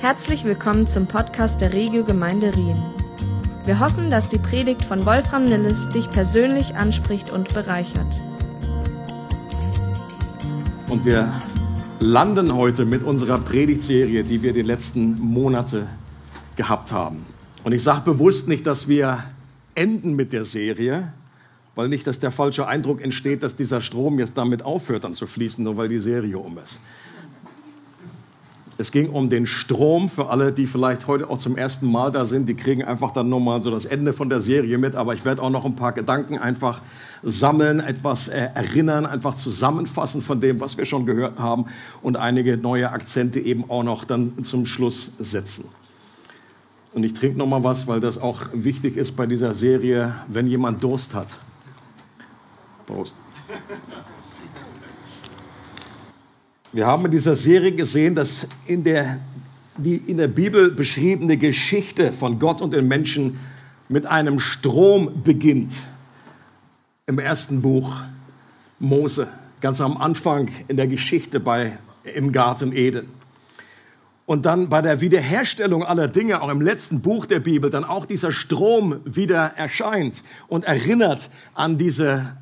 Herzlich willkommen zum Podcast der Regio Gemeinde Rien. Wir hoffen, dass die Predigt von Wolfram Nilles dich persönlich anspricht und bereichert. Und wir landen heute mit unserer Predigtserie, die wir die letzten Monate gehabt haben. Und ich sage bewusst nicht, dass wir enden mit der Serie, weil nicht, dass der falsche Eindruck entsteht, dass dieser Strom jetzt damit aufhört dann zu fließen, nur weil die Serie um ist. Es ging um den Strom für alle, die vielleicht heute auch zum ersten Mal da sind. Die kriegen einfach dann nochmal so das Ende von der Serie mit. Aber ich werde auch noch ein paar Gedanken einfach sammeln, etwas äh, erinnern, einfach zusammenfassen von dem, was wir schon gehört haben und einige neue Akzente eben auch noch dann zum Schluss setzen. Und ich trinke nochmal was, weil das auch wichtig ist bei dieser Serie, wenn jemand Durst hat. Prost. Wir haben in dieser Serie gesehen, dass in der, die in der Bibel beschriebene Geschichte von Gott und den Menschen mit einem Strom beginnt. Im ersten Buch Mose, ganz am Anfang in der Geschichte bei, im Garten Eden. Und dann bei der Wiederherstellung aller Dinge, auch im letzten Buch der Bibel, dann auch dieser Strom wieder erscheint und erinnert an diese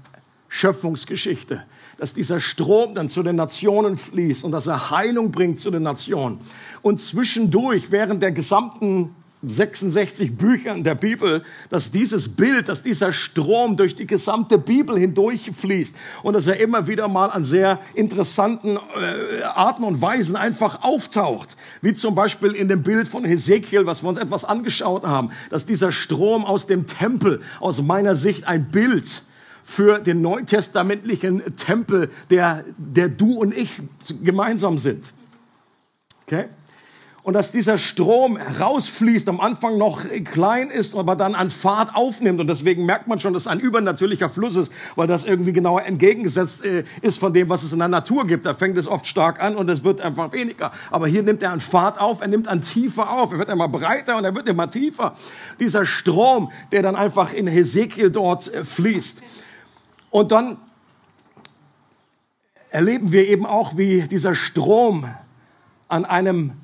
Schöpfungsgeschichte, dass dieser Strom dann zu den Nationen fließt und dass er Heilung bringt zu den Nationen. Und zwischendurch, während der gesamten 66 Büchern der Bibel, dass dieses Bild, dass dieser Strom durch die gesamte Bibel hindurchfließt und dass er immer wieder mal an sehr interessanten äh, Arten und Weisen einfach auftaucht. Wie zum Beispiel in dem Bild von Hesekiel, was wir uns etwas angeschaut haben, dass dieser Strom aus dem Tempel, aus meiner Sicht ein Bild für den neutestamentlichen Tempel, der, der du und ich gemeinsam sind. Okay? Und dass dieser Strom rausfließt, am Anfang noch klein ist, aber dann an Fahrt aufnimmt. Und deswegen merkt man schon, dass es ein übernatürlicher Fluss ist, weil das irgendwie genau entgegengesetzt äh, ist von dem, was es in der Natur gibt. Da fängt es oft stark an und es wird einfach weniger. Aber hier nimmt er an Fahrt auf, er nimmt an Tiefe auf. Er wird immer breiter und er wird immer tiefer. Dieser Strom, der dann einfach in Hesekiel dort äh, fließt. Und dann erleben wir eben auch, wie dieser Strom an einem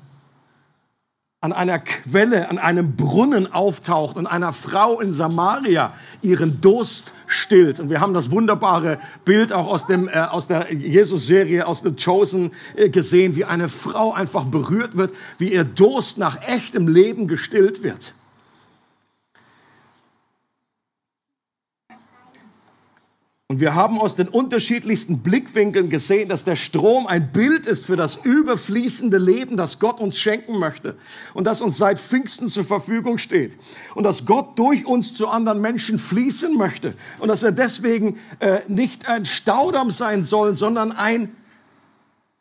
an einer Quelle, an einem Brunnen auftaucht und einer Frau in Samaria ihren Durst stillt. Und wir haben das wunderbare Bild auch aus, dem, äh, aus der Jesus-Serie, aus The Chosen äh, gesehen, wie eine Frau einfach berührt wird, wie ihr Durst nach echtem Leben gestillt wird. Und wir haben aus den unterschiedlichsten Blickwinkeln gesehen, dass der Strom ein Bild ist für das überfließende Leben, das Gott uns schenken möchte und das uns seit Pfingsten zur Verfügung steht. Und dass Gott durch uns zu anderen Menschen fließen möchte und dass er deswegen äh, nicht ein Staudamm sein soll, sondern ein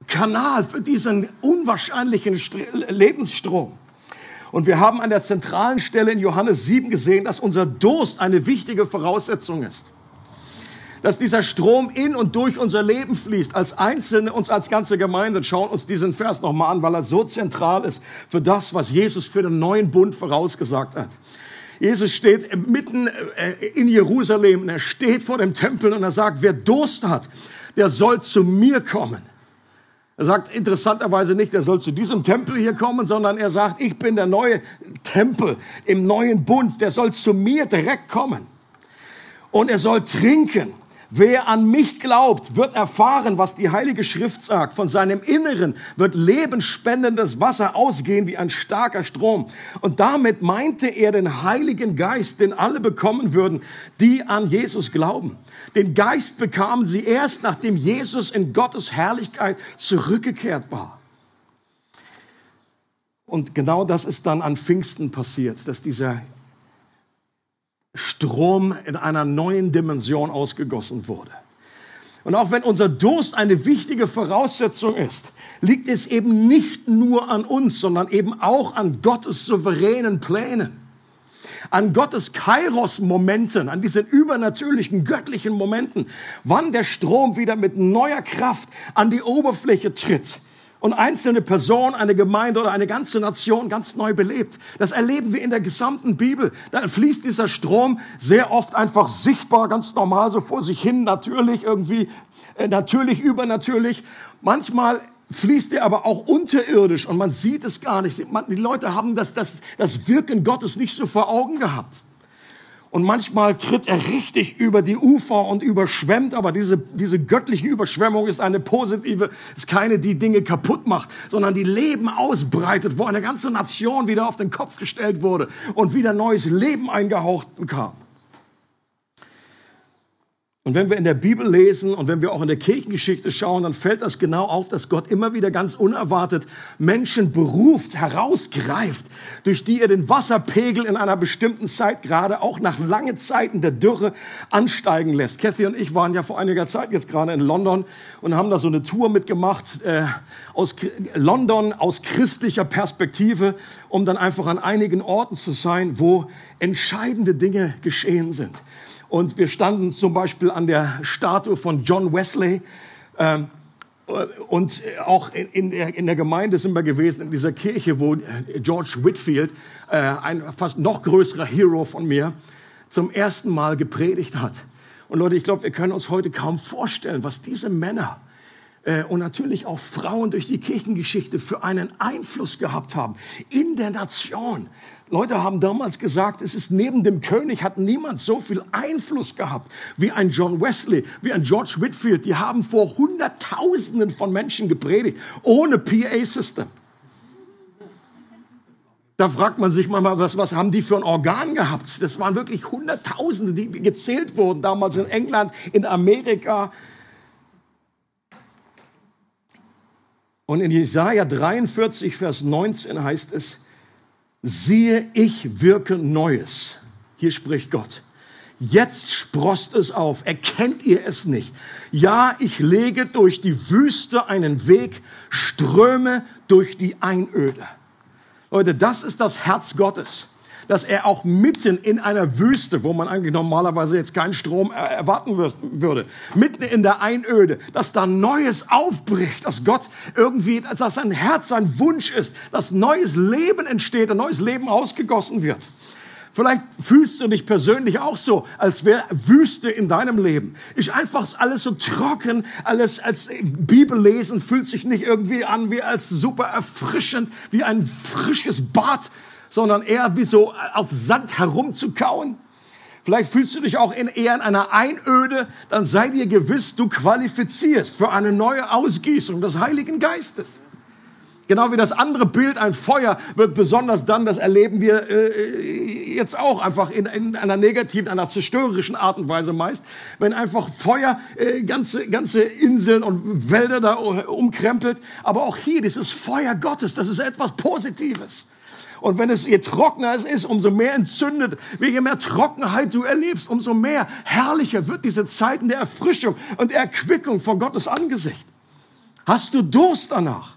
Kanal für diesen unwahrscheinlichen Lebensstrom. Und wir haben an der zentralen Stelle in Johannes 7 gesehen, dass unser Durst eine wichtige Voraussetzung ist dass dieser Strom in und durch unser Leben fließt, als Einzelne, uns als ganze Gemeinde. Schauen uns diesen Vers nochmal an, weil er so zentral ist für das, was Jesus für den neuen Bund vorausgesagt hat. Jesus steht mitten äh, in Jerusalem und er steht vor dem Tempel und er sagt, wer Durst hat, der soll zu mir kommen. Er sagt interessanterweise nicht, er soll zu diesem Tempel hier kommen, sondern er sagt, ich bin der neue Tempel im neuen Bund, der soll zu mir direkt kommen. Und er soll trinken. Wer an mich glaubt, wird erfahren, was die Heilige Schrift sagt. Von seinem Inneren wird lebensspendendes Wasser ausgehen wie ein starker Strom. Und damit meinte er den Heiligen Geist, den alle bekommen würden, die an Jesus glauben. Den Geist bekamen sie erst, nachdem Jesus in Gottes Herrlichkeit zurückgekehrt war. Und genau das ist dann an Pfingsten passiert, dass dieser Strom in einer neuen Dimension ausgegossen wurde. Und auch wenn unser Durst eine wichtige Voraussetzung ist, liegt es eben nicht nur an uns, sondern eben auch an Gottes souveränen Plänen, an Gottes Kairos-Momenten, an diesen übernatürlichen göttlichen Momenten, wann der Strom wieder mit neuer Kraft an die Oberfläche tritt und einzelne Personen, eine Gemeinde oder eine ganze Nation ganz neu belebt. Das erleben wir in der gesamten Bibel. Da fließt dieser Strom sehr oft einfach sichtbar, ganz normal so vor sich hin, natürlich irgendwie, äh, natürlich, übernatürlich. Manchmal fließt er aber auch unterirdisch und man sieht es gar nicht. Die Leute haben das, das, das Wirken Gottes nicht so vor Augen gehabt. Und manchmal tritt er richtig über die Ufer und überschwemmt, aber diese, diese göttliche Überschwemmung ist eine positive, ist keine, die Dinge kaputt macht, sondern die Leben ausbreitet, wo eine ganze Nation wieder auf den Kopf gestellt wurde und wieder neues Leben eingehaucht kam. Und wenn wir in der Bibel lesen und wenn wir auch in der Kirchengeschichte schauen, dann fällt das genau auf, dass Gott immer wieder ganz unerwartet Menschen beruft, herausgreift, durch die er den Wasserpegel in einer bestimmten Zeit, gerade auch nach langen Zeiten der Dürre, ansteigen lässt. Kathy und ich waren ja vor einiger Zeit jetzt gerade in London und haben da so eine Tour mitgemacht äh, aus London aus christlicher Perspektive, um dann einfach an einigen Orten zu sein, wo entscheidende Dinge geschehen sind. Und wir standen zum Beispiel an der Statue von John Wesley. Ähm, und auch in der, in der Gemeinde sind wir gewesen, in dieser Kirche, wo George Whitfield, äh, ein fast noch größerer Hero von mir, zum ersten Mal gepredigt hat. Und Leute, ich glaube, wir können uns heute kaum vorstellen, was diese Männer äh, und natürlich auch Frauen durch die Kirchengeschichte für einen Einfluss gehabt haben in der Nation. Leute haben damals gesagt, es ist neben dem König hat niemand so viel Einfluss gehabt wie ein John Wesley, wie ein George Whitfield. Die haben vor Hunderttausenden von Menschen gepredigt, ohne PA-System. Da fragt man sich manchmal, was, was haben die für ein Organ gehabt? Das waren wirklich Hunderttausende, die gezählt wurden, damals in England, in Amerika. Und in Jesaja 43, Vers 19 heißt es, siehe, ich wirke Neues. Hier spricht Gott. Jetzt sprost es auf. Erkennt ihr es nicht? Ja, ich lege durch die Wüste einen Weg, Ströme durch die Einöde. Leute, das ist das Herz Gottes dass er auch mitten in einer Wüste, wo man eigentlich normalerweise jetzt keinen Strom erwarten würde, mitten in der Einöde, dass da Neues aufbricht, dass Gott irgendwie, dass sein Herz sein Wunsch ist, dass neues Leben entsteht, ein neues Leben ausgegossen wird. Vielleicht fühlst du dich persönlich auch so, als wäre Wüste in deinem Leben. Ist einfach alles so trocken, alles als Bibellesen fühlt sich nicht irgendwie an wie als super erfrischend, wie ein frisches Bad, sondern eher wie so auf Sand herumzukauen. Vielleicht fühlst du dich auch in, eher in einer Einöde, dann sei dir gewiss, du qualifizierst für eine neue Ausgießung des Heiligen Geistes. Genau wie das andere Bild, ein Feuer, wird besonders dann, das erleben wir äh, jetzt auch einfach in, in einer negativen, einer zerstörerischen Art und Weise meist, wenn einfach Feuer äh, ganze, ganze Inseln und Wälder da umkrempelt. Aber auch hier, dieses Feuer Gottes, das ist etwas Positives. Und wenn es je trockener es ist, umso mehr entzündet, je mehr Trockenheit du erlebst, umso mehr herrlicher wird diese Zeiten der Erfrischung und Erquickung vor Gottes Angesicht. Hast du Durst danach?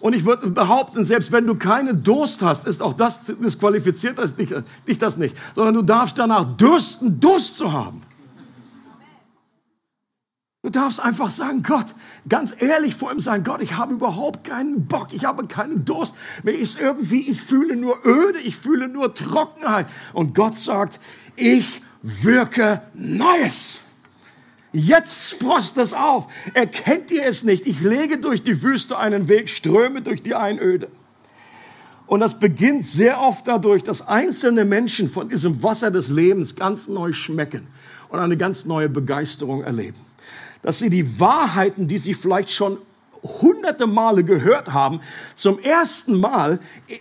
Und ich würde behaupten, selbst wenn du keinen Durst hast, ist auch das disqualifiziert dich das nicht, sondern du darfst danach dürsten, Durst zu haben. Du darfst einfach sagen, Gott, ganz ehrlich vor ihm sein, Gott, ich habe überhaupt keinen Bock, ich habe keinen Durst. Mir ist irgendwie, ich fühle nur Öde, ich fühle nur Trockenheit. Und Gott sagt, ich wirke Neues. Jetzt sprost es auf. Erkennt ihr es nicht? Ich lege durch die Wüste einen Weg, ströme durch die Einöde. Und das beginnt sehr oft dadurch, dass einzelne Menschen von diesem Wasser des Lebens ganz neu schmecken und eine ganz neue Begeisterung erleben dass sie die Wahrheiten, die sie vielleicht schon hunderte Male gehört haben, zum ersten Mal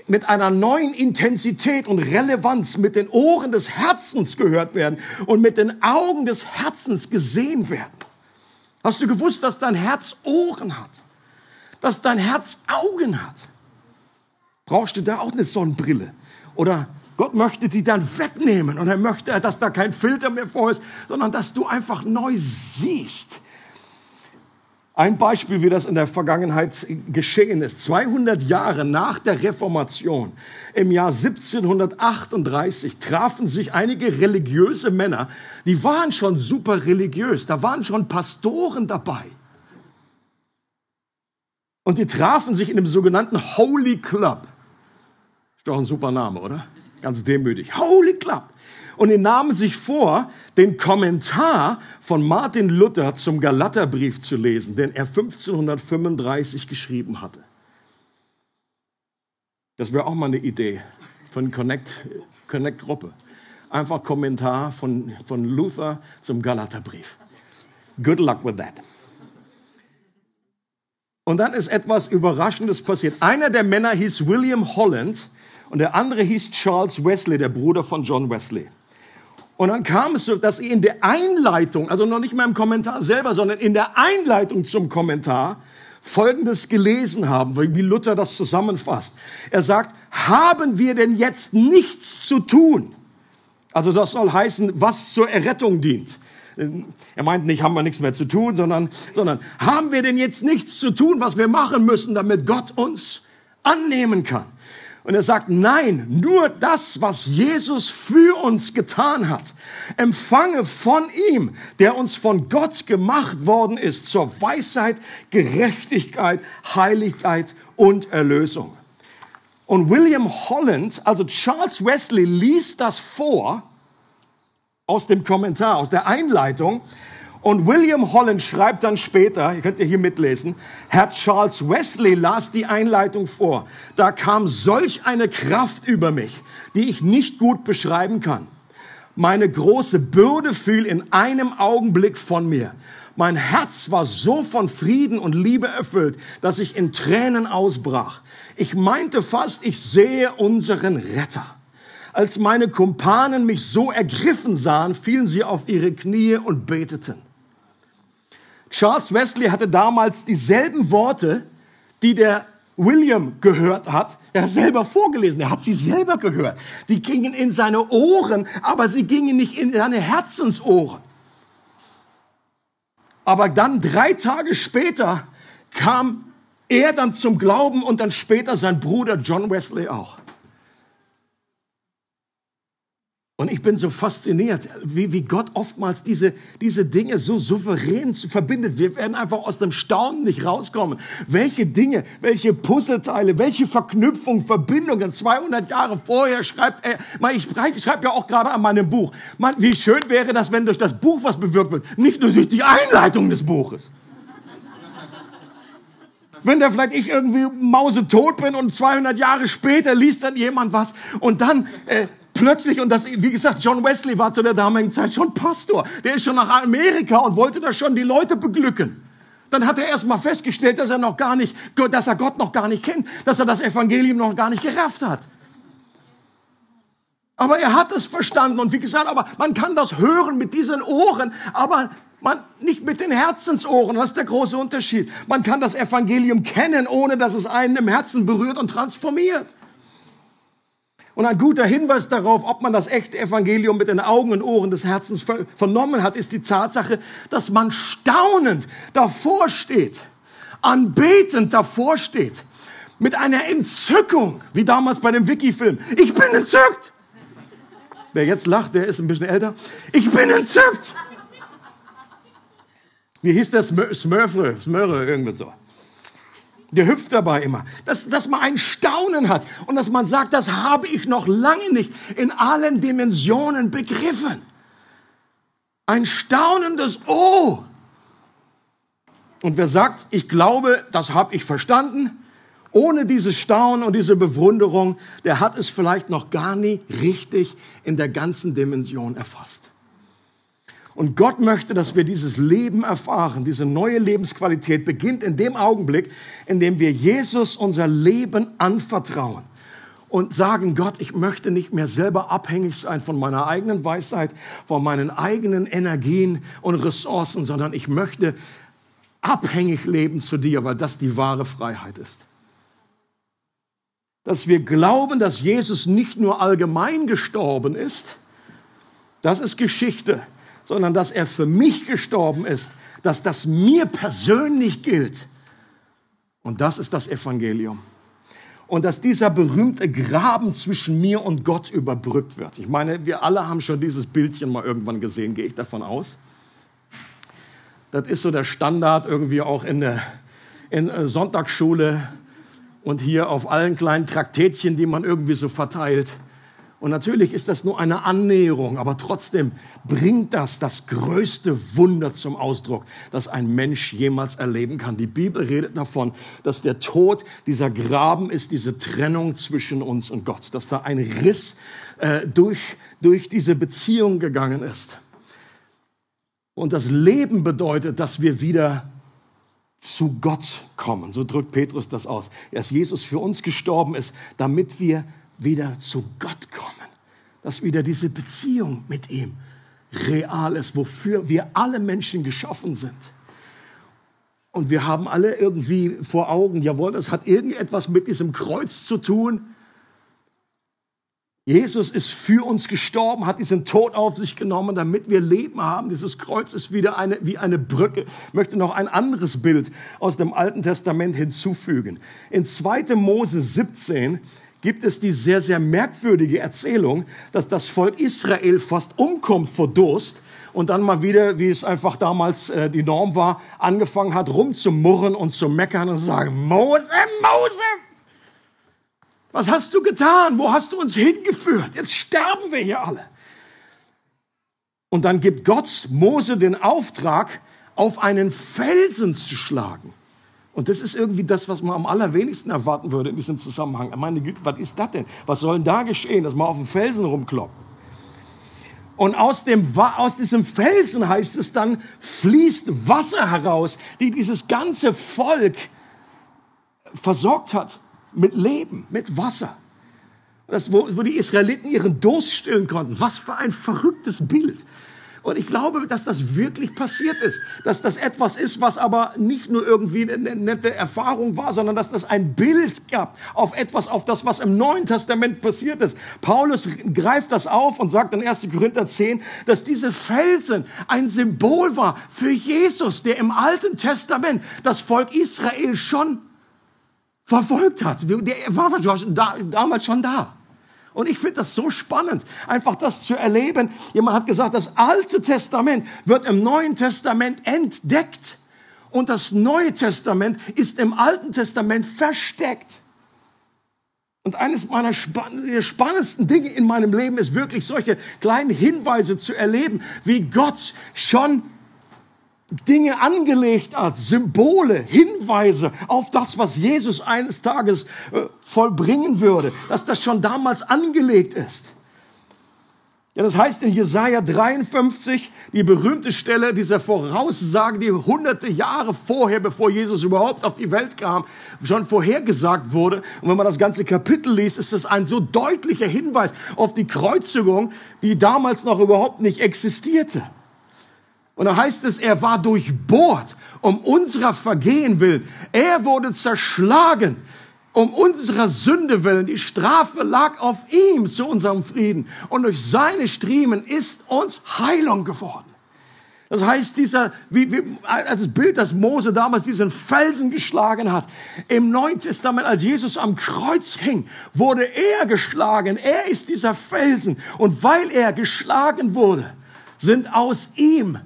mit einer neuen Intensität und Relevanz mit den Ohren des Herzens gehört werden und mit den Augen des Herzens gesehen werden. Hast du gewusst, dass dein Herz Ohren hat? Dass dein Herz Augen hat? Brauchst du da auch eine Sonnenbrille? Oder Gott möchte die dann wegnehmen und er möchte, dass da kein Filter mehr vor ist, sondern dass du einfach neu siehst ein Beispiel, wie das in der Vergangenheit geschehen ist. 200 Jahre nach der Reformation, im Jahr 1738, trafen sich einige religiöse Männer, die waren schon super religiös, da waren schon Pastoren dabei. Und die trafen sich in dem sogenannten Holy Club. Ist doch ein super Name, oder? Ganz demütig. Holy Club. Und die nahmen sich vor, den Kommentar von Martin Luther zum Galaterbrief zu lesen, den er 1535 geschrieben hatte. Das wäre auch mal eine Idee von Connect, Connect Gruppe. Einfach Kommentar von, von Luther zum Galaterbrief. Good luck with that. Und dann ist etwas Überraschendes passiert. Einer der Männer hieß William Holland und der andere hieß Charles Wesley, der Bruder von John Wesley. Und dann kam es so, dass sie in der Einleitung, also noch nicht mal im Kommentar selber, sondern in der Einleitung zum Kommentar Folgendes gelesen haben, wie Luther das zusammenfasst. Er sagt, haben wir denn jetzt nichts zu tun? Also das soll heißen, was zur Errettung dient. Er meint nicht, haben wir nichts mehr zu tun, sondern, sondern haben wir denn jetzt nichts zu tun, was wir machen müssen, damit Gott uns annehmen kann? Und er sagt, nein, nur das, was Jesus für uns getan hat, empfange von ihm, der uns von Gott gemacht worden ist, zur Weisheit, Gerechtigkeit, Heiligkeit und Erlösung. Und William Holland, also Charles Wesley, liest das vor aus dem Kommentar, aus der Einleitung und William Holland schreibt dann später, ihr könnt ihr hier mitlesen, Herr Charles Wesley las die Einleitung vor. Da kam solch eine Kraft über mich, die ich nicht gut beschreiben kann. Meine große Bürde fiel in einem Augenblick von mir. Mein Herz war so von Frieden und Liebe erfüllt, dass ich in Tränen ausbrach. Ich meinte fast, ich sehe unseren Retter. Als meine Kumpanen mich so ergriffen sahen, fielen sie auf ihre Knie und beteten. Charles Wesley hatte damals dieselben Worte, die der William gehört hat, er selber vorgelesen, er hat sie selber gehört. Die gingen in seine Ohren, aber sie gingen nicht in seine Herzensohren. Aber dann drei Tage später kam er dann zum Glauben und dann später sein Bruder John Wesley auch. Und ich bin so fasziniert, wie, wie Gott oftmals diese, diese Dinge so souverän verbindet. Wir werden einfach aus dem Staunen nicht rauskommen. Welche Dinge, welche Puzzleteile, welche Verknüpfung, Verbindungen 200 Jahre vorher schreibt er. Ich schreibe schreib ja auch gerade an meinem Buch. Man, wie schön wäre das, wenn durch das Buch was bewirkt wird, nicht nur durch die Einleitung des Buches. Wenn da vielleicht ich irgendwie mausetot bin und 200 Jahre später liest dann jemand was und dann... Äh, plötzlich, und das, wie gesagt, John Wesley war zu der damaligen Zeit schon Pastor. Der ist schon nach Amerika und wollte da schon die Leute beglücken. Dann hat er erst mal festgestellt, dass er noch gar nicht, dass er Gott noch gar nicht kennt, dass er das Evangelium noch gar nicht gerafft hat. Aber er hat es verstanden und wie gesagt, aber man kann das hören mit diesen Ohren, aber man nicht mit den Herzensohren. Das ist der große Unterschied. Man kann das Evangelium kennen, ohne dass es einen im Herzen berührt und transformiert. Und ein guter Hinweis darauf, ob man das echte Evangelium mit den Augen und Ohren des Herzens vernommen hat, ist die Tatsache, dass man staunend davor steht, anbetend davor steht, mit einer Entzückung, wie damals bei dem Wiki-Film. Ich bin entzückt! Wer jetzt lacht, der ist ein bisschen älter. Ich bin entzückt! Wie hieß der Smurfre? Smurre, irgendwie so. Der hüpft dabei immer. Dass, dass man ein Staunen hat und dass man sagt, das habe ich noch lange nicht in allen Dimensionen begriffen. Ein staunendes Oh. Und wer sagt, ich glaube, das habe ich verstanden, ohne dieses Staunen und diese Bewunderung, der hat es vielleicht noch gar nie richtig in der ganzen Dimension erfasst. Und Gott möchte, dass wir dieses Leben erfahren, diese neue Lebensqualität beginnt in dem Augenblick, in dem wir Jesus unser Leben anvertrauen und sagen, Gott, ich möchte nicht mehr selber abhängig sein von meiner eigenen Weisheit, von meinen eigenen Energien und Ressourcen, sondern ich möchte abhängig leben zu dir, weil das die wahre Freiheit ist. Dass wir glauben, dass Jesus nicht nur allgemein gestorben ist, das ist Geschichte sondern dass er für mich gestorben ist, dass das mir persönlich gilt. Und das ist das Evangelium. Und dass dieser berühmte Graben zwischen mir und Gott überbrückt wird. Ich meine, wir alle haben schon dieses Bildchen mal irgendwann gesehen, gehe ich davon aus. Das ist so der Standard irgendwie auch in der in der Sonntagsschule und hier auf allen kleinen Traktätchen, die man irgendwie so verteilt. Und natürlich ist das nur eine Annäherung, aber trotzdem bringt das das größte Wunder zum Ausdruck, das ein Mensch jemals erleben kann. Die Bibel redet davon, dass der Tod dieser Graben ist, diese Trennung zwischen uns und Gott, dass da ein Riss äh, durch, durch diese Beziehung gegangen ist. Und das Leben bedeutet, dass wir wieder zu Gott kommen. So drückt Petrus das aus. Dass Jesus für uns gestorben ist, damit wir wieder zu Gott kommen. Dass wieder diese Beziehung mit ihm real ist, wofür wir alle Menschen geschaffen sind. Und wir haben alle irgendwie vor Augen, jawohl, das hat irgendetwas mit diesem Kreuz zu tun. Jesus ist für uns gestorben, hat diesen Tod auf sich genommen, damit wir Leben haben. Dieses Kreuz ist wieder eine, wie eine Brücke. Ich möchte noch ein anderes Bild aus dem Alten Testament hinzufügen. In 2. Mose 17 gibt es die sehr, sehr merkwürdige Erzählung, dass das Volk Israel fast umkommt vor Durst und dann mal wieder, wie es einfach damals äh, die Norm war, angefangen hat rumzumurren und zu meckern und zu sagen, Mose, Mose, was hast du getan? Wo hast du uns hingeführt? Jetzt sterben wir hier alle. Und dann gibt Gott Mose den Auftrag, auf einen Felsen zu schlagen. Und das ist irgendwie das, was man am allerwenigsten erwarten würde in diesem Zusammenhang. Meine Güte, was ist das denn? Was soll denn da geschehen, dass man auf dem Felsen rumkloppt? Und aus, dem, aus diesem Felsen heißt es dann, fließt Wasser heraus, die dieses ganze Volk versorgt hat mit Leben, mit Wasser. Das, wo, wo die Israeliten ihren Durst stillen konnten. Was für ein verrücktes Bild. Und ich glaube, dass das wirklich passiert ist. Dass das etwas ist, was aber nicht nur irgendwie eine nette Erfahrung war, sondern dass das ein Bild gab auf etwas, auf das, was im Neuen Testament passiert ist. Paulus greift das auf und sagt in 1. Korinther 10, dass diese Felsen ein Symbol war für Jesus, der im Alten Testament das Volk Israel schon verfolgt hat. Der war damals schon da. Und ich finde das so spannend, einfach das zu erleben. Jemand hat gesagt, das Alte Testament wird im Neuen Testament entdeckt und das Neue Testament ist im Alten Testament versteckt. Und eines meiner spannendsten Dinge in meinem Leben ist wirklich solche kleinen Hinweise zu erleben, wie Gott schon Dinge angelegt hat, Symbole, Hinweise auf das, was Jesus eines Tages äh, vollbringen würde, dass das schon damals angelegt ist. Ja, das heißt in Jesaja 53, die berühmte Stelle dieser Voraussage, die hunderte Jahre vorher, bevor Jesus überhaupt auf die Welt kam, schon vorhergesagt wurde. Und wenn man das ganze Kapitel liest, ist das ein so deutlicher Hinweis auf die Kreuzigung, die damals noch überhaupt nicht existierte. Und da heißt es, er war durchbohrt um unserer Vergehen willen. Er wurde zerschlagen um unserer Sünde willen. Die Strafe lag auf ihm zu unserem Frieden. Und durch seine Striemen ist uns Heilung geworden. Das heißt, dieser, wie, wie, als Bild, dass Mose damals diesen Felsen geschlagen hat. Im Neuen Testament, als Jesus am Kreuz hing, wurde er geschlagen. Er ist dieser Felsen. Und weil er geschlagen wurde, sind aus ihm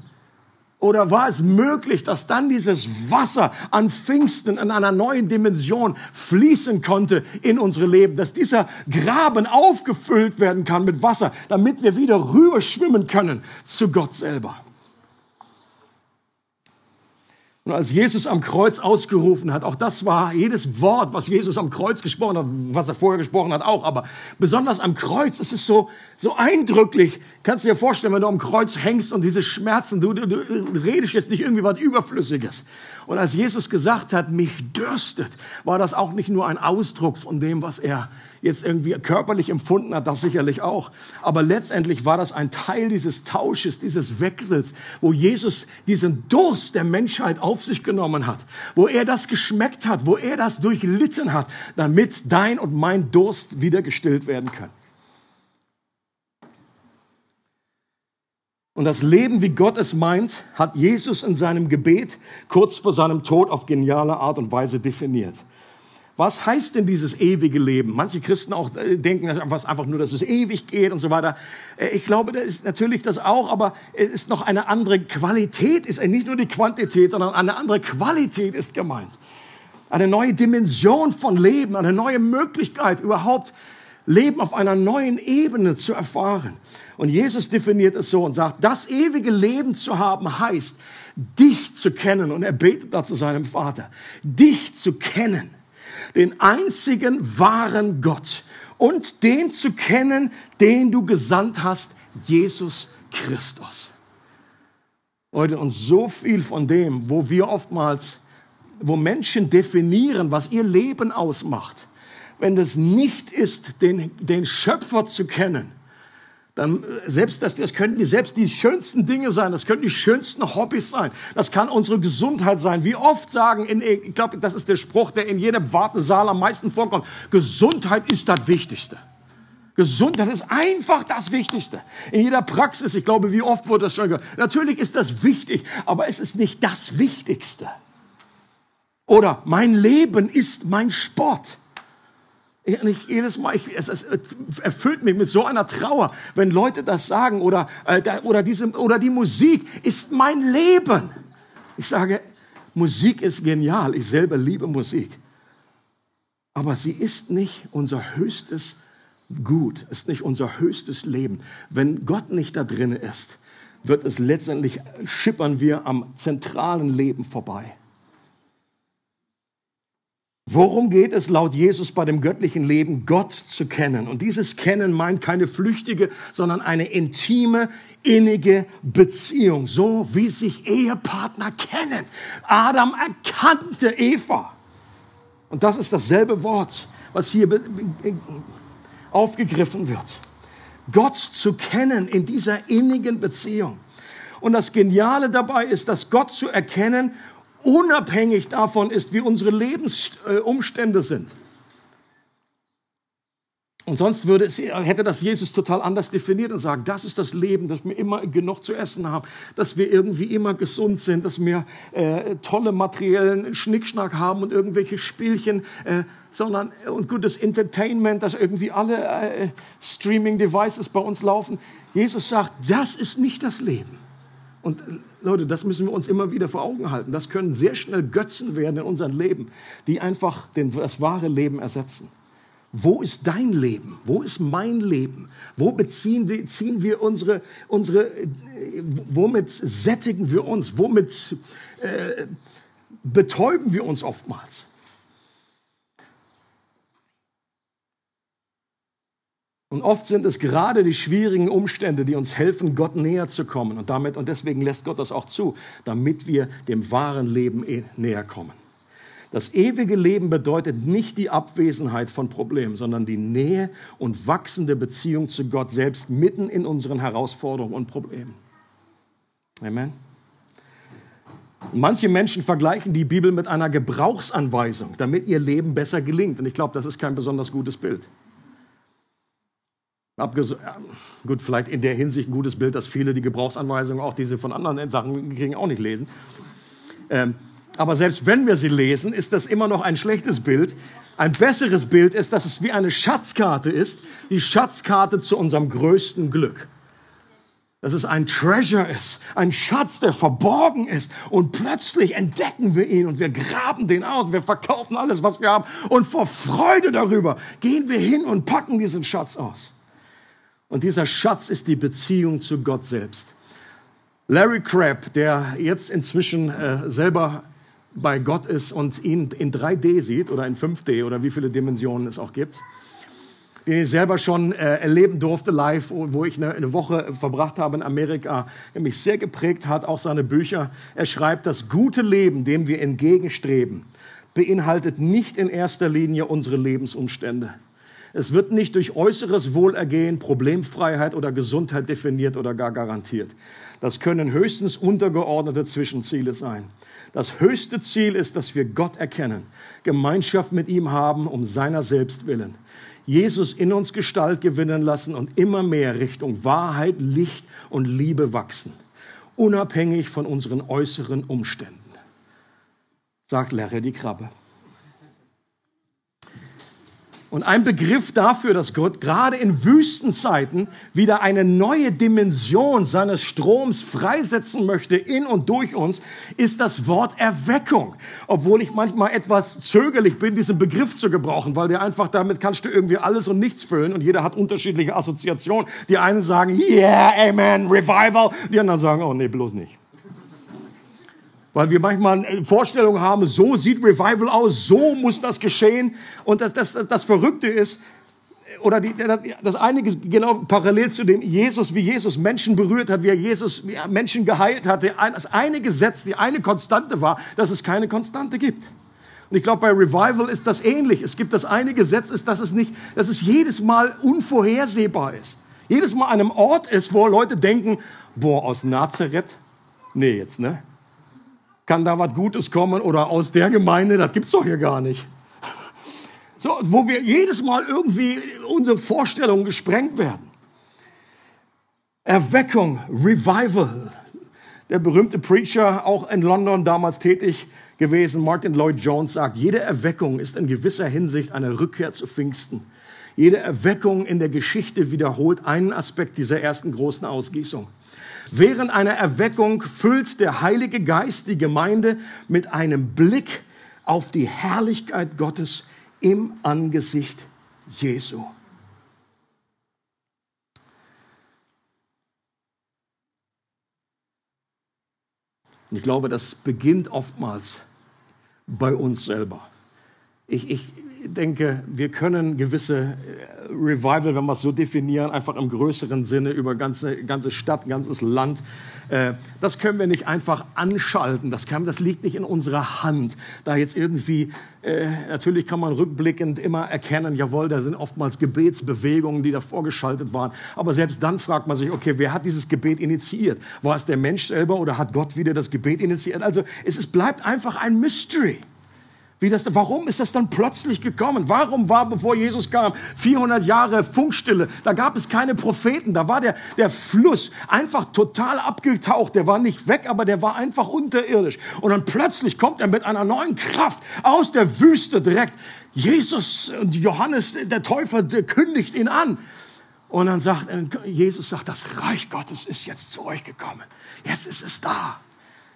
oder war es möglich, dass dann dieses Wasser an Pfingsten in einer neuen Dimension fließen konnte in unsere Leben, dass dieser Graben aufgefüllt werden kann mit Wasser, damit wir wieder rüber schwimmen können zu Gott selber? Und als Jesus am Kreuz ausgerufen hat, auch das war jedes Wort, was Jesus am Kreuz gesprochen hat, was er vorher gesprochen hat auch, aber besonders am Kreuz ist es so, so eindrücklich. Kannst du dir vorstellen, wenn du am Kreuz hängst und diese Schmerzen, du, du, du redest jetzt nicht irgendwie was Überflüssiges. Und als Jesus gesagt hat, mich dürstet, war das auch nicht nur ein Ausdruck von dem, was er jetzt irgendwie körperlich empfunden hat, das sicherlich auch. Aber letztendlich war das ein Teil dieses Tausches, dieses Wechsels, wo Jesus diesen Durst der Menschheit auf sich genommen hat, wo er das geschmeckt hat, wo er das durchlitten hat, damit dein und mein Durst wieder gestillt werden kann. Und das Leben, wie Gott es meint, hat Jesus in seinem Gebet kurz vor seinem Tod auf geniale Art und Weise definiert. Was heißt denn dieses ewige Leben? Manche Christen auch äh, denken einfach nur, dass es ewig geht und so weiter. Äh, ich glaube, das ist natürlich das auch, aber es ist noch eine andere Qualität, ist nicht nur die Quantität, sondern eine andere Qualität ist gemeint. Eine neue Dimension von Leben, eine neue Möglichkeit überhaupt Leben auf einer neuen Ebene zu erfahren. Und Jesus definiert es so und sagt, das ewige Leben zu haben heißt, dich zu kennen. Und er betet da zu seinem Vater, dich zu kennen. Den einzigen wahren Gott und den zu kennen, den du gesandt hast, Jesus Christus. Leute, und so viel von dem, wo wir oftmals, wo Menschen definieren, was ihr Leben ausmacht, wenn das nicht ist, den, den Schöpfer zu kennen, dann äh, selbst das, das könnten die selbst die schönsten Dinge sein, das könnten die schönsten Hobbys sein, das kann unsere Gesundheit sein. Wie oft sagen, in, ich glaube, das ist der Spruch, der in jedem Wartesaal am meisten vorkommt: Gesundheit ist das Wichtigste. Gesundheit ist einfach das Wichtigste. In jeder Praxis, ich glaube, wie oft wurde das schon gehört. Natürlich ist das wichtig, aber es ist nicht das Wichtigste. Oder mein Leben ist mein Sport. Ich, jedes Mal, ich, es, es, erfüllt mich mit so einer Trauer, wenn Leute das sagen oder, äh, oder, diese, oder die Musik ist mein Leben. Ich sage, Musik ist genial. Ich selber liebe Musik. Aber sie ist nicht unser höchstes Gut, ist nicht unser höchstes Leben. Wenn Gott nicht da drin ist, wird es letztendlich, schippern wir am zentralen Leben vorbei. Worum geht es laut Jesus bei dem göttlichen Leben? Gott zu kennen. Und dieses Kennen meint keine flüchtige, sondern eine intime, innige Beziehung. So wie sich Ehepartner kennen. Adam erkannte Eva. Und das ist dasselbe Wort, was hier aufgegriffen wird. Gott zu kennen in dieser innigen Beziehung. Und das Geniale dabei ist, dass Gott zu erkennen unabhängig davon ist, wie unsere Lebensumstände sind. Und sonst würde es, hätte das Jesus total anders definiert und sagen, das ist das Leben, dass wir immer genug zu essen haben, dass wir irgendwie immer gesund sind, dass wir äh, tolle materiellen Schnickschnack haben und irgendwelche Spielchen, äh, sondern und gutes Entertainment, dass irgendwie alle äh, Streaming-Devices bei uns laufen. Jesus sagt, das ist nicht das Leben. Und Leute, das müssen wir uns immer wieder vor Augen halten. Das können sehr schnell Götzen werden in unserem Leben, die einfach den, das wahre Leben ersetzen. Wo ist dein Leben? Wo ist mein Leben? Wo beziehen wir, ziehen wir unsere, unsere, äh, womit sättigen wir uns? Womit äh, betäuben wir uns oftmals? Und oft sind es gerade die schwierigen Umstände, die uns helfen, Gott näher zu kommen. Und damit, und deswegen lässt Gott das auch zu, damit wir dem wahren Leben eh näher kommen. Das ewige Leben bedeutet nicht die Abwesenheit von Problemen, sondern die Nähe und wachsende Beziehung zu Gott selbst mitten in unseren Herausforderungen und Problemen. Amen. Manche Menschen vergleichen die Bibel mit einer Gebrauchsanweisung, damit ihr Leben besser gelingt. Und ich glaube, das ist kein besonders gutes Bild. Abges gut, vielleicht in der Hinsicht ein gutes Bild, dass viele die Gebrauchsanweisungen, auch diese von anderen Sachen kriegen, auch nicht lesen. Ähm, aber selbst wenn wir sie lesen, ist das immer noch ein schlechtes Bild. Ein besseres Bild ist, dass es wie eine Schatzkarte ist, die Schatzkarte zu unserem größten Glück. Dass es ein Treasure ist, ein Schatz, der verborgen ist. Und plötzlich entdecken wir ihn und wir graben den aus. Wir verkaufen alles, was wir haben. Und vor Freude darüber gehen wir hin und packen diesen Schatz aus. Und dieser Schatz ist die Beziehung zu Gott selbst. Larry Crabb, der jetzt inzwischen äh, selber bei Gott ist und ihn in 3D sieht oder in 5D oder wie viele Dimensionen es auch gibt, den ich selber schon äh, erleben durfte live, wo ich eine, eine, Woche verbracht habe in Amerika, der mich sehr geprägt hat, auch seine Bücher. Er schreibt, das gute Leben, dem wir entgegenstreben, beinhaltet nicht in erster Linie unsere Lebensumstände. Es wird nicht durch äußeres Wohlergehen, Problemfreiheit oder Gesundheit definiert oder gar garantiert. Das können höchstens untergeordnete Zwischenziele sein. Das höchste Ziel ist, dass wir Gott erkennen, Gemeinschaft mit ihm haben, um seiner selbst willen. Jesus in uns Gestalt gewinnen lassen und immer mehr Richtung Wahrheit, Licht und Liebe wachsen, unabhängig von unseren äußeren Umständen. Sagt Larry die Krabbe. Und ein Begriff dafür, dass Gott gerade in Wüstenzeiten wieder eine neue Dimension seines Stroms freisetzen möchte in und durch uns, ist das Wort Erweckung. Obwohl ich manchmal etwas zögerlich bin, diesen Begriff zu gebrauchen, weil der einfach damit kannst du irgendwie alles und nichts füllen und jeder hat unterschiedliche Assoziationen. Die einen sagen, yeah, amen, revival. Die anderen sagen, oh nee, bloß nicht weil wir manchmal Vorstellungen haben, so sieht Revival aus, so muss das geschehen. Und das, das, das Verrückte ist, oder die, das einige genau parallel zu dem Jesus, wie Jesus Menschen berührt hat, wie er Jesus wie er Menschen geheilt hatte. Das eine Gesetz, die eine Konstante war, dass es keine Konstante gibt. Und ich glaube, bei Revival ist das ähnlich. Es gibt das eine Gesetz, ist, dass es nicht, dass es jedes Mal unvorhersehbar ist. Jedes Mal an einem Ort ist, wo Leute denken, boah, aus Nazareth? Nee, jetzt, ne? Kann da was Gutes kommen oder aus der Gemeinde, das gibt's doch hier gar nicht. So, wo wir jedes Mal irgendwie unsere Vorstellungen gesprengt werden. Erweckung, Revival. Der berühmte Preacher, auch in London damals tätig gewesen, Martin Lloyd Jones sagt, jede Erweckung ist in gewisser Hinsicht eine Rückkehr zu Pfingsten. Jede Erweckung in der Geschichte wiederholt einen Aspekt dieser ersten großen Ausgießung. Während einer Erweckung füllt der Heilige Geist die Gemeinde mit einem Blick auf die Herrlichkeit Gottes im Angesicht Jesu. Und ich glaube, das beginnt oftmals bei uns selber. Ich, ich, denke, wir können gewisse äh, Revival, wenn wir es so definieren, einfach im größeren Sinne über ganze, ganze Stadt, ganzes Land, äh, das können wir nicht einfach anschalten. Das, kann, das liegt nicht in unserer Hand. Da jetzt irgendwie, äh, natürlich kann man rückblickend immer erkennen, jawohl, da sind oftmals Gebetsbewegungen, die da vorgeschaltet waren. Aber selbst dann fragt man sich, okay, wer hat dieses Gebet initiiert? War es der Mensch selber oder hat Gott wieder das Gebet initiiert? Also es, es bleibt einfach ein Mystery. Wie das, warum ist das dann plötzlich gekommen? Warum war, bevor Jesus kam, 400 Jahre Funkstille? Da gab es keine Propheten. Da war der, der Fluss einfach total abgetaucht. Der war nicht weg, aber der war einfach unterirdisch. Und dann plötzlich kommt er mit einer neuen Kraft aus der Wüste direkt. Jesus und Johannes, der Täufer, der kündigt ihn an. Und dann sagt Jesus sagt, das Reich Gottes ist jetzt zu euch gekommen. Jetzt ist es da.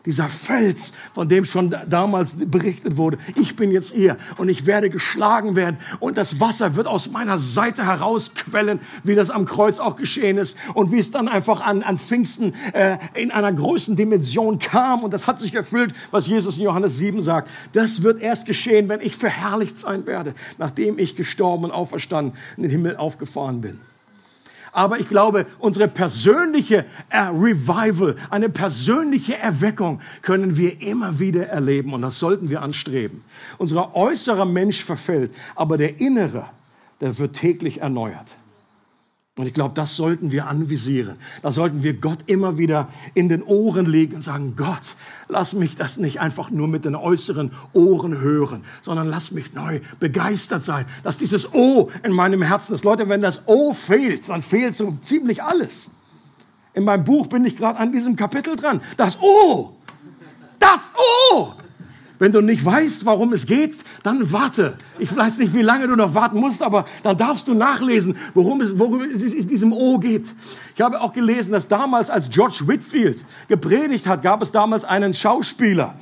Dieser Fels, von dem schon damals berichtet wurde. Ich bin jetzt hier und ich werde geschlagen werden und das Wasser wird aus meiner Seite herausquellen, wie das am Kreuz auch geschehen ist und wie es dann einfach an, an Pfingsten äh, in einer großen Dimension kam und das hat sich erfüllt, was Jesus in Johannes 7 sagt. Das wird erst geschehen, wenn ich verherrlicht sein werde, nachdem ich gestorben und auferstanden in den Himmel aufgefahren bin. Aber ich glaube, unsere persönliche äh, Revival, eine persönliche Erweckung können wir immer wieder erleben und das sollten wir anstreben. Unser äußerer Mensch verfällt, aber der innere, der wird täglich erneuert. Und ich glaube, das sollten wir anvisieren. Da sollten wir Gott immer wieder in den Ohren legen und sagen, Gott, lass mich das nicht einfach nur mit den äußeren Ohren hören, sondern lass mich neu begeistert sein, dass dieses O in meinem Herzen ist. Leute, wenn das O fehlt, dann fehlt so ziemlich alles. In meinem Buch bin ich gerade an diesem Kapitel dran. Das O! Das O! Wenn du nicht weißt, warum es geht, dann warte. Ich weiß nicht, wie lange du noch warten musst, aber dann darfst du nachlesen, worum es, worum es in diesem O geht. Ich habe auch gelesen, dass damals, als George Whitfield gepredigt hat, gab es damals einen Schauspieler,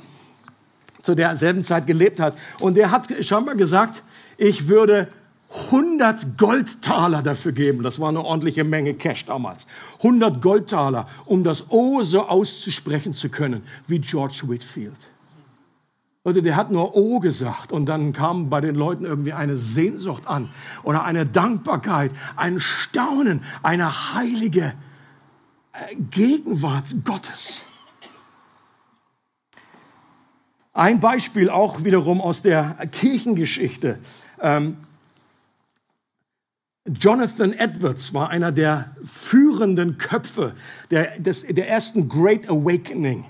zu der selben Zeit gelebt hat. Und der hat scheinbar gesagt, ich würde 100 Goldtaler dafür geben. Das war eine ordentliche Menge Cash damals. 100 Goldtaler, um das O so auszusprechen zu können wie George Whitfield. Leute, der hat nur O gesagt und dann kam bei den Leuten irgendwie eine Sehnsucht an oder eine Dankbarkeit, ein Staunen, eine heilige äh, Gegenwart Gottes. Ein Beispiel auch wiederum aus der Kirchengeschichte. Ähm, Jonathan Edwards war einer der führenden Köpfe der, des, der ersten Great Awakening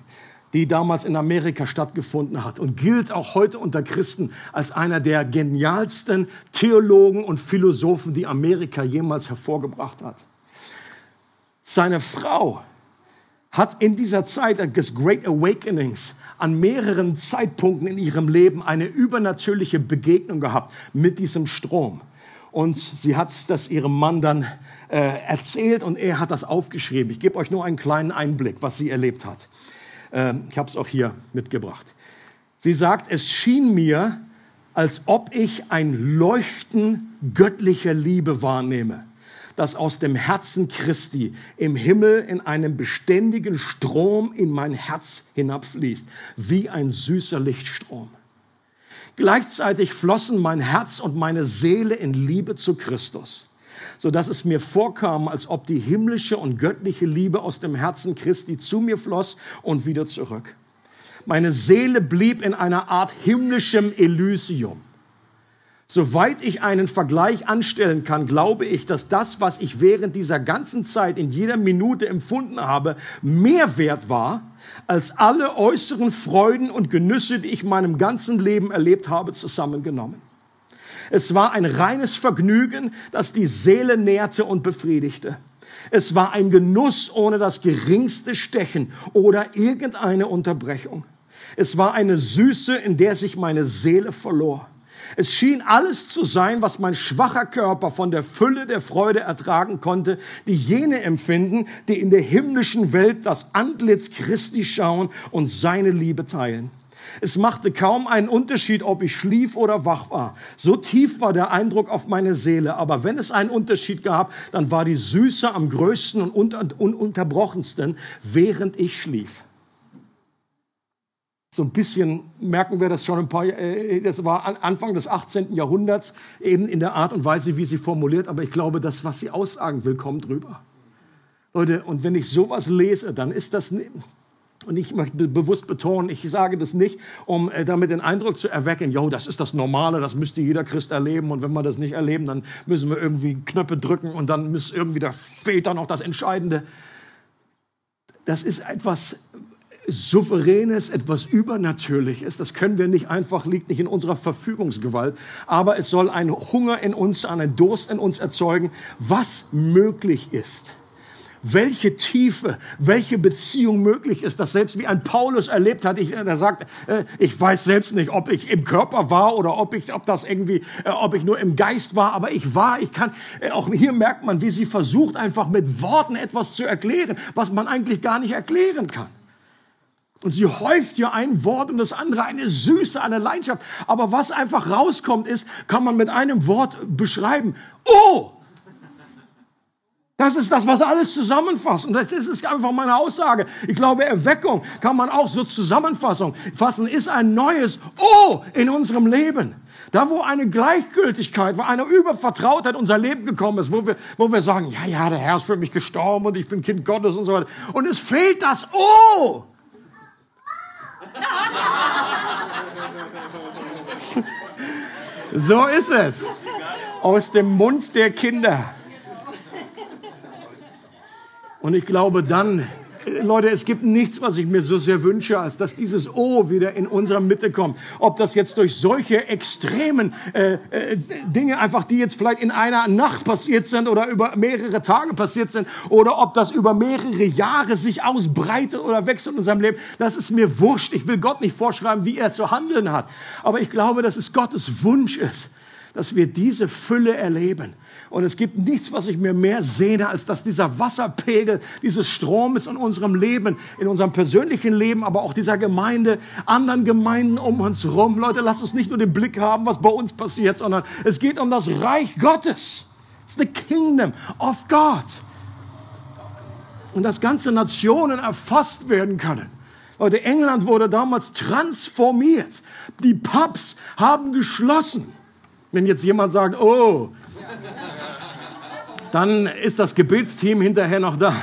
die damals in Amerika stattgefunden hat und gilt auch heute unter Christen als einer der genialsten Theologen und Philosophen, die Amerika jemals hervorgebracht hat. Seine Frau hat in dieser Zeit des Great Awakenings an mehreren Zeitpunkten in ihrem Leben eine übernatürliche Begegnung gehabt mit diesem Strom. Und sie hat das ihrem Mann dann äh, erzählt und er hat das aufgeschrieben. Ich gebe euch nur einen kleinen Einblick, was sie erlebt hat. Äh, ich habe es auch hier mitgebracht. Sie sagt, es schien mir, als ob ich ein Leuchten göttlicher Liebe wahrnehme, das aus dem Herzen Christi im Himmel in einem beständigen Strom in mein Herz hinabfließt, wie ein süßer Lichtstrom. Gleichzeitig flossen mein Herz und meine Seele in Liebe zu Christus, so dass es mir vorkam, als ob die himmlische und göttliche Liebe aus dem Herzen Christi zu mir floss und wieder zurück. Meine Seele blieb in einer Art himmlischem Elysium. Soweit ich einen Vergleich anstellen kann, glaube ich, dass das, was ich während dieser ganzen Zeit in jeder Minute empfunden habe, mehr wert war als alle äußeren Freuden und Genüsse, die ich meinem ganzen Leben erlebt habe, zusammengenommen. Es war ein reines Vergnügen, das die Seele nährte und befriedigte. Es war ein Genuss ohne das geringste Stechen oder irgendeine Unterbrechung. Es war eine Süße, in der sich meine Seele verlor. Es schien alles zu sein, was mein schwacher Körper von der Fülle der Freude ertragen konnte, die jene empfinden, die in der himmlischen Welt das Antlitz Christi schauen und seine Liebe teilen. Es machte kaum einen Unterschied, ob ich schlief oder wach war. So tief war der Eindruck auf meine Seele. Aber wenn es einen Unterschied gab, dann war die Süße am größten und ununterbrochensten, während ich schlief. So ein bisschen merken wir das schon ein paar, äh, das war Anfang des 18. Jahrhunderts, eben in der Art und Weise, wie sie formuliert, aber ich glaube, das, was sie aussagen will, kommt drüber. Leute, und wenn ich sowas lese, dann ist das, und ich möchte bewusst betonen, ich sage das nicht, um äh, damit den Eindruck zu erwecken, jo, das ist das Normale, das müsste jeder Christ erleben und wenn wir das nicht erleben, dann müssen wir irgendwie Knöpfe drücken und dann muss irgendwie fehlt dann noch das Entscheidende. Das ist etwas, Souveränes, etwas Übernatürliches. Das können wir nicht einfach, liegt nicht in unserer Verfügungsgewalt. Aber es soll einen Hunger in uns, einen Durst in uns erzeugen, was möglich ist. Welche Tiefe, welche Beziehung möglich ist, dass selbst wie ein Paulus erlebt hat, ich, er sagt, äh, ich weiß selbst nicht, ob ich im Körper war oder ob ich, ob das irgendwie, äh, ob ich nur im Geist war, aber ich war, ich kann, äh, auch hier merkt man, wie sie versucht, einfach mit Worten etwas zu erklären, was man eigentlich gar nicht erklären kann. Und sie häuft ja ein Wort und das andere eine Süße, eine Leidenschaft. Aber was einfach rauskommt ist, kann man mit einem Wort beschreiben. Oh! Das ist das, was alles zusammenfasst. Und das ist einfach meine Aussage. Ich glaube, Erweckung kann man auch so zusammenfassen. Fassen ist ein neues Oh in unserem Leben. Da, wo eine Gleichgültigkeit, wo eine Übervertrautheit unser Leben gekommen ist, wo wir, wo wir sagen, ja, ja, der Herr ist für mich gestorben und ich bin Kind Gottes und so weiter. Und es fehlt das Oh. So ist es. Aus dem Mund der Kinder. Und ich glaube dann Leute, es gibt nichts, was ich mir so sehr wünsche, als dass dieses O wieder in unserer Mitte kommt. Ob das jetzt durch solche extremen äh, äh, Dinge einfach, die jetzt vielleicht in einer Nacht passiert sind oder über mehrere Tage passiert sind, oder ob das über mehrere Jahre sich ausbreitet oder wechselt in unserem Leben, das ist mir wurscht. Ich will Gott nicht vorschreiben, wie er zu handeln hat. Aber ich glaube, dass es Gottes Wunsch ist, dass wir diese Fülle erleben. Und es gibt nichts, was ich mir mehr sehne, als dass dieser Wasserpegel dieses Stromes in unserem Leben, in unserem persönlichen Leben, aber auch dieser Gemeinde, anderen Gemeinden um uns rum. Leute, lasst uns nicht nur den Blick haben, was bei uns passiert, sondern es geht um das Reich Gottes. It's the kingdom of God. Und dass ganze Nationen erfasst werden können. Leute, England wurde damals transformiert. Die Pubs haben geschlossen. Wenn jetzt jemand sagt, oh, dann ist das Gebetsteam hinterher noch da.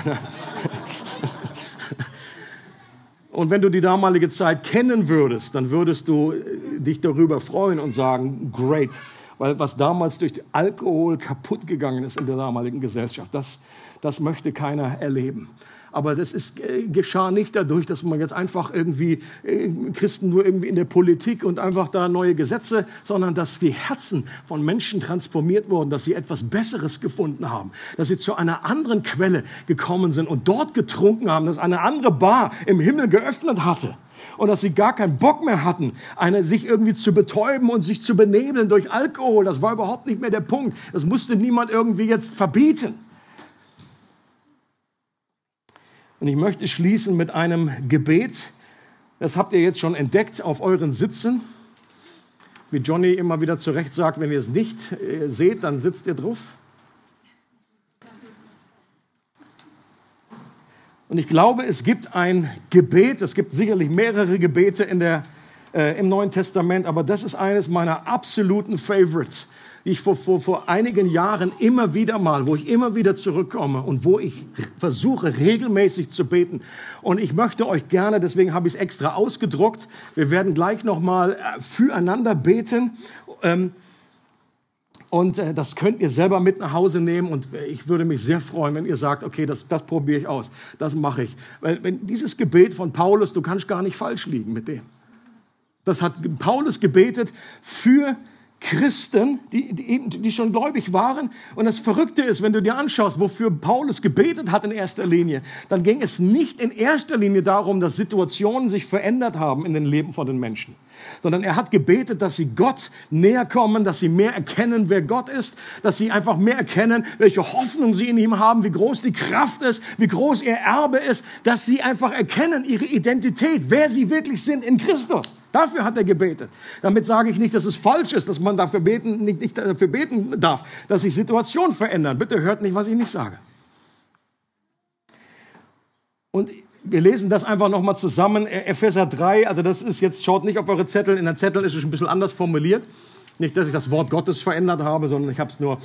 Und wenn du die damalige Zeit kennen würdest, dann würdest du äh, dich darüber freuen und sagen, great. Weil was damals durch Alkohol kaputt gegangen ist in der damaligen Gesellschaft, das, das möchte keiner erleben. Aber das ist, äh, geschah nicht dadurch, dass man jetzt einfach irgendwie äh, Christen nur irgendwie in der Politik und einfach da neue Gesetze, sondern dass die Herzen von Menschen transformiert wurden, dass sie etwas Besseres gefunden haben, dass sie zu einer anderen Quelle gekommen sind und dort getrunken haben, dass eine andere Bar im Himmel geöffnet hatte Und dass sie gar keinen Bock mehr hatten, eine, sich irgendwie zu betäuben und sich zu benebeln durch Alkohol. Das war überhaupt nicht mehr der Punkt. Das musste niemand irgendwie jetzt verbieten. Und ich möchte schließen mit einem Gebet. Das habt ihr jetzt schon entdeckt auf euren Sitzen. Wie Johnny immer wieder zurecht sagt, wenn ihr es nicht äh, seht, dann sitzt ihr drauf. Und ich glaube, es gibt ein Gebet, es gibt sicherlich mehrere Gebete in der, äh, im Neuen Testament, aber das ist eines meiner absoluten Favorites die ich vor, vor, vor einigen Jahren immer wieder mal, wo ich immer wieder zurückkomme und wo ich versuche regelmäßig zu beten. Und ich möchte euch gerne, deswegen habe ich es extra ausgedruckt, wir werden gleich nochmal äh, füreinander beten. Ähm, und äh, das könnt ihr selber mit nach Hause nehmen. Und ich würde mich sehr freuen, wenn ihr sagt, okay, das, das probiere ich aus. Das mache ich. Weil wenn dieses Gebet von Paulus, du kannst gar nicht falsch liegen mit dem. Das hat Paulus gebetet für Christen, die, die, die schon gläubig waren. Und das Verrückte ist, wenn du dir anschaust, wofür Paulus gebetet hat in erster Linie, dann ging es nicht in erster Linie darum, dass Situationen sich verändert haben in den Leben von den Menschen, sondern er hat gebetet, dass sie Gott näher kommen, dass sie mehr erkennen, wer Gott ist, dass sie einfach mehr erkennen, welche Hoffnung sie in ihm haben, wie groß die Kraft ist, wie groß ihr Erbe ist, dass sie einfach erkennen ihre Identität, wer sie wirklich sind in Christus. Dafür hat er gebetet. Damit sage ich nicht, dass es falsch ist, dass man dafür beten, nicht, nicht dafür beten darf, dass sich Situationen verändern. Bitte hört nicht, was ich nicht sage. Und wir lesen das einfach nochmal zusammen. Epheser 3, also das ist jetzt, schaut nicht auf eure Zettel. In der Zettel ist es ein bisschen anders formuliert. Nicht, dass ich das Wort Gottes verändert habe, sondern ich habe es nur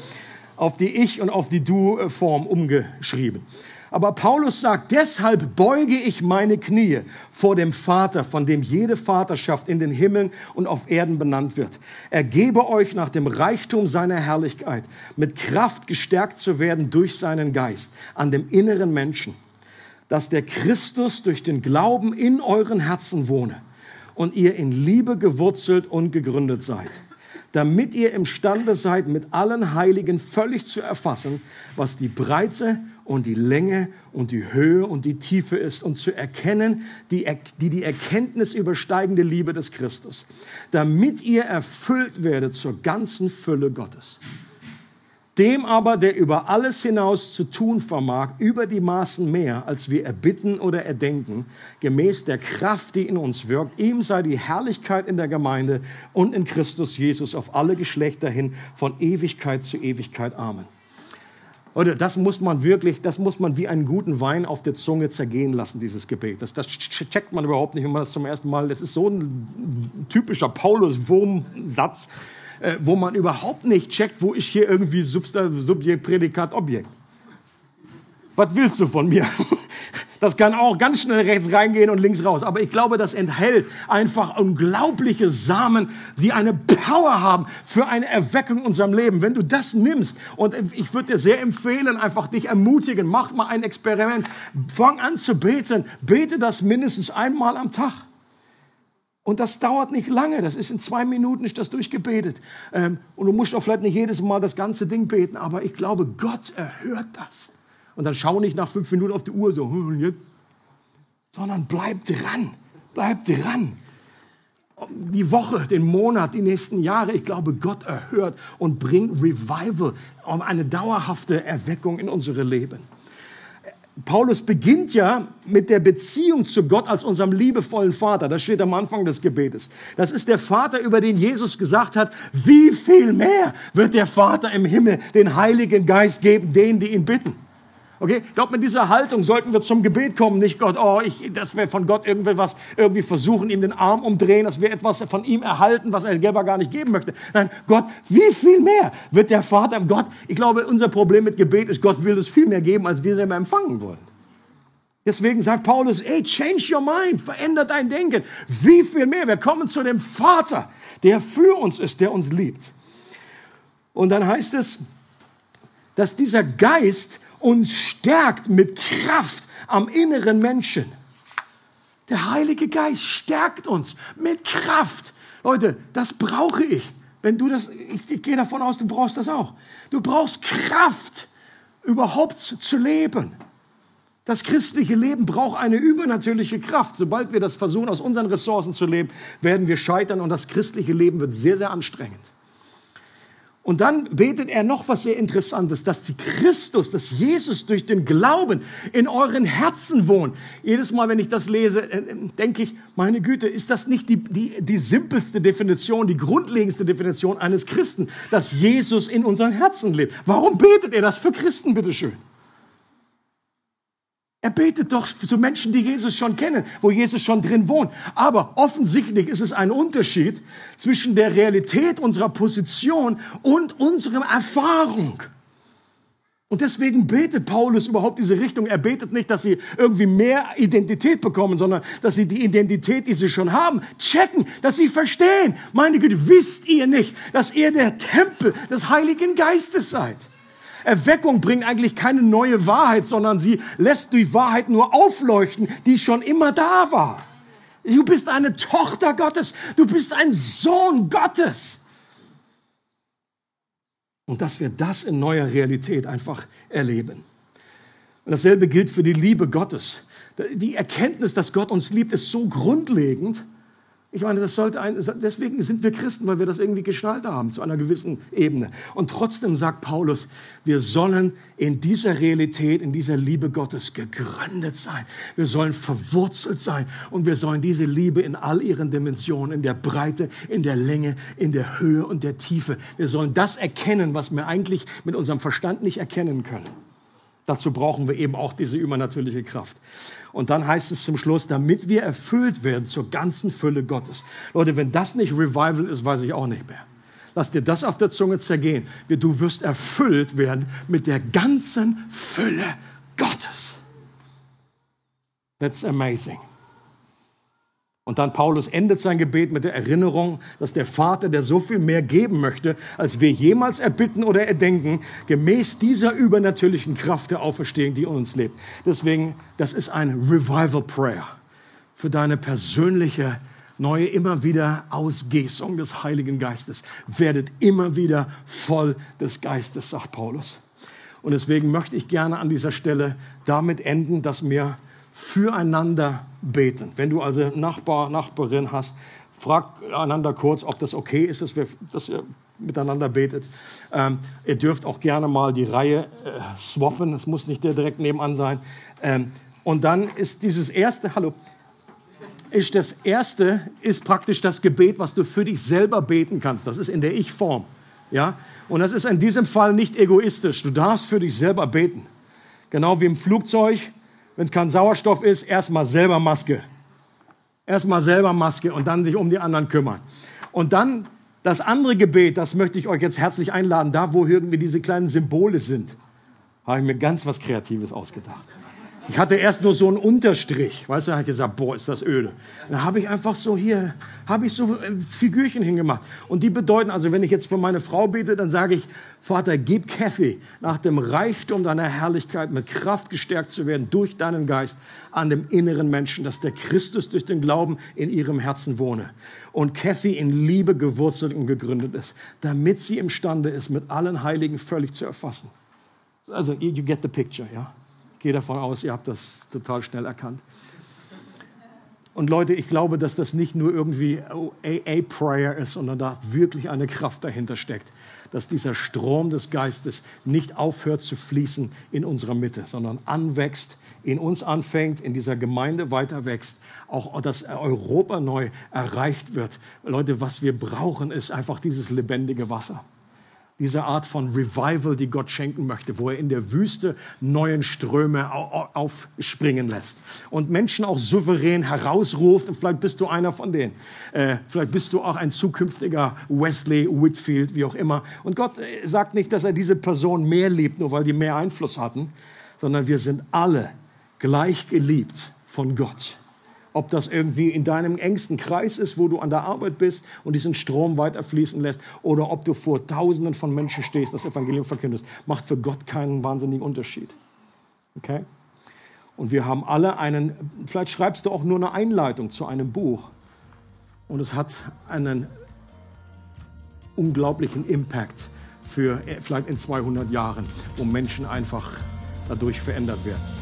auf die Ich- und auf die Du-Form umgeschrieben. Aber Paulus sagt, deshalb beuge ich meine Knie vor dem Vater, von dem jede Vaterschaft in den Himmeln und auf Erden benannt wird. Er gebe euch nach dem Reichtum seiner Herrlichkeit mit Kraft gestärkt zu werden durch seinen Geist an dem inneren Menschen, dass der Christus durch den Glauben in euren Herzen wohne und ihr in Liebe gewurzelt und gegründet seid damit ihr imstande seid, mit allen Heiligen völlig zu erfassen, was die Breite und die Länge und die Höhe und die Tiefe ist und zu erkennen, die die, die Erkenntnis übersteigende Liebe des Christus, damit ihr erfüllt werdet zur ganzen Fülle Gottes. Dem aber, der über alles hinaus zu tun vermag, über die Maßen mehr, als wir erbitten oder erdenken, gemäß der Kraft, die in uns wirkt, ihm sei die Herrlichkeit in der Gemeinde und in Christus Jesus auf alle Geschlechter hin, von Ewigkeit zu Ewigkeit. Amen. Oder das muss man wirklich, das muss man wie einen guten Wein auf der Zunge zergehen lassen, dieses Gebet. Das, das checkt man überhaupt nicht, wenn man das zum ersten Mal, das ist so ein typischer Paulus-Wurmsatz äh, wo man überhaupt nicht checkt, wo ich hier irgendwie Subjekt, Prädikat, Objekt. Was willst du von mir? Das kann auch ganz schnell rechts reingehen und links raus. Aber ich glaube, das enthält einfach unglaubliche Samen, die eine Power haben für eine Erweckung in unserem Leben. Wenn du das nimmst, und ich würde dir sehr empfehlen, einfach dich ermutigen, mach mal ein Experiment, fang an zu beten, bete das mindestens einmal am Tag. Und das dauert nicht lange, das ist in zwei Minuten ist das durchgebetet. Ähm, und du musst auch vielleicht nicht jedes Mal das ganze Ding beten, aber ich glaube, Gott erhört das. Und dann schau nicht nach fünf Minuten auf die Uhr so, hm, und jetzt? Sondern bleib dran, bleib dran. Die Woche, den Monat, die nächsten Jahre, ich glaube, Gott erhört und bringt Revival, eine dauerhafte Erweckung in unsere Leben. Paulus beginnt ja mit der Beziehung zu Gott als unserem liebevollen Vater. Das steht am Anfang des Gebetes. Das ist der Vater, über den Jesus gesagt hat, wie viel mehr wird der Vater im Himmel den Heiligen Geist geben, denen, die ihn bitten. Okay? Ich glaube, mit dieser Haltung sollten wir zum Gebet kommen. Nicht Gott, oh, ich, dass wir von Gott irgendwie was, irgendwie versuchen, ihm den Arm umdrehen, dass wir etwas von ihm erhalten, was er selber gar nicht geben möchte. Nein, Gott, wie viel mehr wird der Vater im Gott? Ich glaube, unser Problem mit Gebet ist, Gott will es viel mehr geben, als wir selber empfangen wollen. Deswegen sagt Paulus, ey, change your mind, verändert dein Denken. Wie viel mehr? Wir kommen zu dem Vater, der für uns ist, der uns liebt. Und dann heißt es, dass dieser Geist uns stärkt mit Kraft am inneren Menschen. Der Heilige Geist stärkt uns mit Kraft. Leute, das brauche ich. Wenn du das, ich, ich gehe davon aus, du brauchst das auch. Du brauchst Kraft, überhaupt zu leben. Das christliche Leben braucht eine übernatürliche Kraft. Sobald wir das versuchen, aus unseren Ressourcen zu leben, werden wir scheitern und das christliche Leben wird sehr, sehr anstrengend. Und dann betet er noch was sehr Interessantes, dass die Christus, dass Jesus durch den Glauben in euren Herzen wohnt. Jedes Mal, wenn ich das lese, äh, äh, denke ich, meine Güte, ist das nicht die, die, die simpelste Definition, die grundlegendste Definition eines Christen, dass Jesus in unseren Herzen lebt? Warum betet er das für Christen, bitteschön? Er betet doch zu Menschen, die Jesus schon kennen, wo Jesus schon drin wohnt. Aber offensichtlich ist es ein Unterschied zwischen der Realität unserer Position und unserer Erfahrung. Und deswegen betet Paulus überhaupt diese Richtung. Er betet nicht, dass sie irgendwie mehr Identität bekommen, sondern dass sie die Identität, die sie schon haben, checken, dass sie verstehen. Meine Güte, wisst ihr nicht, dass ihr der Tempel des Heiligen Geistes seid? Erweckung bringt eigentlich keine neue Wahrheit, sondern sie lässt die Wahrheit nur aufleuchten, die schon immer da war. Du bist eine Tochter Gottes. Du bist ein Sohn Gottes. Und dass wir das in neuer Realität einfach erleben. Und dasselbe gilt für die Liebe Gottes. Die Erkenntnis, dass Gott uns liebt, ist so grundlegend, ich meine, das sollte ein, deswegen sind wir Christen, weil wir das irgendwie geschnallt haben zu einer gewissen Ebene. Und trotzdem sagt Paulus, wir sollen in dieser Realität, in dieser Liebe Gottes gegründet sein. Wir sollen verwurzelt sein und wir sollen diese Liebe in all ihren Dimensionen, in der Breite, in der Länge, in der Höhe und der Tiefe. Wir sollen das erkennen, was wir eigentlich mit unserem Verstand nicht erkennen können. Dazu brauchen wir eben auch diese übernatürliche Kraft. Und dann heißt es zum Schluss, damit wir erfüllt werden zur ganzen Fülle Gottes. Leute, wenn das nicht Revival ist, weiß ich auch nicht mehr. Lass dir das auf der Zunge zergehen. Du wirst erfüllt werden mit der ganzen Fülle Gottes. That's amazing. Und dann Paulus endet sein Gebet mit der Erinnerung, dass der Vater, der so viel mehr geben möchte, als wir jemals erbitten oder erdenken, gemäß dieser übernatürlichen Kraft der Auferstehung, die in uns lebt. Deswegen, das ist ein Revival Prayer für deine persönliche neue immer wieder Ausgießung des Heiligen Geistes. Werdet immer wieder voll des Geistes, sagt Paulus. Und deswegen möchte ich gerne an dieser Stelle damit enden, dass mir füreinander beten. Wenn du also Nachbar, Nachbarin hast, frag einander kurz, ob das okay ist, dass, wir, dass ihr miteinander betet. Ähm, ihr dürft auch gerne mal die Reihe äh, swappen, es muss nicht der direkt nebenan sein. Ähm, und dann ist dieses erste, hallo, ist das erste, ist praktisch das Gebet, was du für dich selber beten kannst. Das ist in der Ich-Form. Ja? Und das ist in diesem Fall nicht egoistisch. Du darfst für dich selber beten. Genau wie im Flugzeug wenn es kein Sauerstoff ist, erstmal selber Maske. Erstmal selber Maske und dann sich um die anderen kümmern. Und dann das andere Gebet, das möchte ich euch jetzt herzlich einladen, da wo irgendwie diese kleinen Symbole sind, habe ich mir ganz was Kreatives ausgedacht. Ich hatte erst nur so einen Unterstrich, weißt du, habe ich gesagt, boah, ist das öde. Da habe ich einfach so hier, habe ich so äh, Figürchen hingemacht. Und die bedeuten, also wenn ich jetzt für meine Frau bete, dann sage ich, Vater, gib Kathy nach dem Reichtum deiner Herrlichkeit mit Kraft gestärkt zu werden durch deinen Geist an dem inneren Menschen, dass der Christus durch den Glauben in ihrem Herzen wohne. Und Kathy in Liebe gewurzelt und gegründet ist, damit sie imstande ist, mit allen Heiligen völlig zu erfassen. Also, you get the picture, ja? Gehe davon aus, ihr habt das total schnell erkannt. Und Leute, ich glaube, dass das nicht nur irgendwie AA-Prayer ist, sondern da wirklich eine Kraft dahinter steckt. Dass dieser Strom des Geistes nicht aufhört zu fließen in unserer Mitte, sondern anwächst, in uns anfängt, in dieser Gemeinde weiter wächst, auch dass Europa neu erreicht wird. Leute, was wir brauchen, ist einfach dieses lebendige Wasser diese Art von Revival, die Gott schenken möchte, wo er in der Wüste neuen Ströme aufspringen lässt und Menschen auch souverän herausruft. Und vielleicht bist du einer von denen. Äh, vielleicht bist du auch ein zukünftiger Wesley Whitfield, wie auch immer. Und Gott äh, sagt nicht, dass er diese Person mehr liebt, nur weil die mehr Einfluss hatten, sondern wir sind alle gleich geliebt von Gott. Ob das irgendwie in deinem engsten Kreis ist, wo du an der Arbeit bist und diesen Strom weiterfließen lässt, oder ob du vor Tausenden von Menschen stehst, das Evangelium verkündest, macht für Gott keinen wahnsinnigen Unterschied. Okay? Und wir haben alle einen, vielleicht schreibst du auch nur eine Einleitung zu einem Buch und es hat einen unglaublichen Impact für vielleicht in 200 Jahren, wo Menschen einfach dadurch verändert werden.